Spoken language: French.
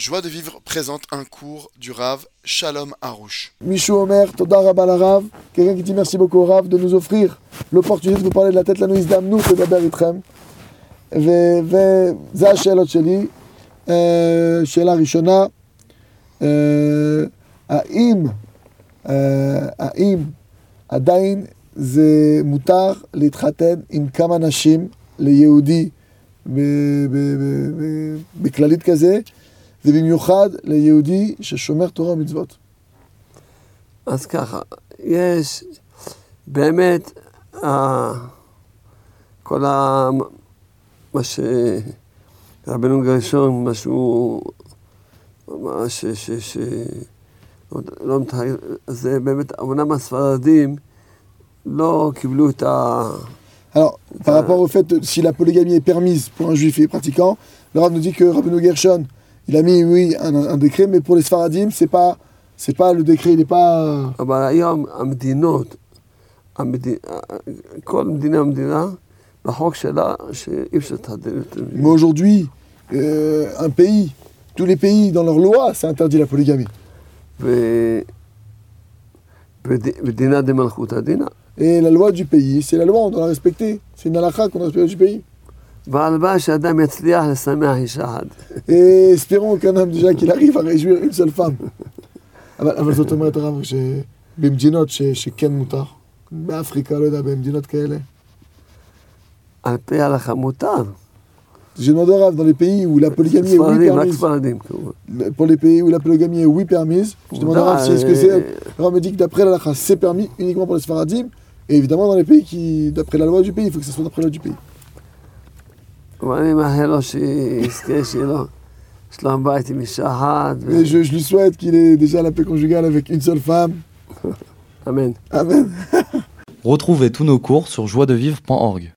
Joie de vivre présente un cours du Rav Shalom Harouche. Michou Omer, Toda Rabba Rav, quelqu'un qui dit merci beaucoup au Rav de nous offrir l'opportunité de vous parler de la tête la nuit d'Amnou, de Daber Itrem. וזה השאלות שלי. אה, שאלה ראשונה, אה, האם, אה, האם עדיין זה מותר להתחתן עם כמה נשים ליהודי ב- ב- ב- ב- בכללית כזה, ובמיוחד ליהודי ששומר תורה ומצוות. אז ככה, יש באמת, ה- כל ה... מה שרבנו גרשון, מה שהוא... מה ש... ש... ש... לא מתאר, זה באמת, אמנם הספרדים לא קיבלו את ה... Alors, par rapport au fait, si la polygamie est permise pour un juif et pratiquant, le Rav nous dit que Rabbeinu Gershon, il a mis, oui, un, un décret, mais pour les Sfaradim, c'est pas, c'est pas le décret, il n'est pas. אבל היום המדינות, המד... כל מדינה ומדינה, בחוק שלה, שאי אפשר להתחתן יותר. Mais aujourd'hui, euh, un pays, tous les pays dans leur loi, c'est interdit la polygamie. ו- וד- ודינה דמלכותא דינא. Et la loi du pays, c'est la loi, on doit la respecter. C'est une halakha qu'on doit respecter du pays. Et espérons qu'un homme déjà qu'il arrive à réjouir une seule femme. אבל אבל זאת אומרת הרב שבמדינות ש- שכן מותר, באפריקה, לא יודע, במדינות כאלה. על פי ההלכה מותר. J'ai demandé au Rav, dans les pays où la polygamie est oui ספרדים, רק permise, ספרדים כמובן. pour les pays où la polygamie est oui permise, je demande à Rav si est-ce que c'est. אה, Le Rav me dit que d'après la halakha, c'est permis uniquement pour les Sfaradim, et évidemment dans les pays qui, d'après la loi du pays, il faut que ce soit d'après la loi du pays. ואני מאחל לו שיזכה שיהיה לו שלום בית עם אישה אחת. ו- Et je, je lui souhaite qu'il ait déjà la paix conjugale avec une seule femme. אמן. Amen. Retrouvez tous nos cours sur joiedevivre.org.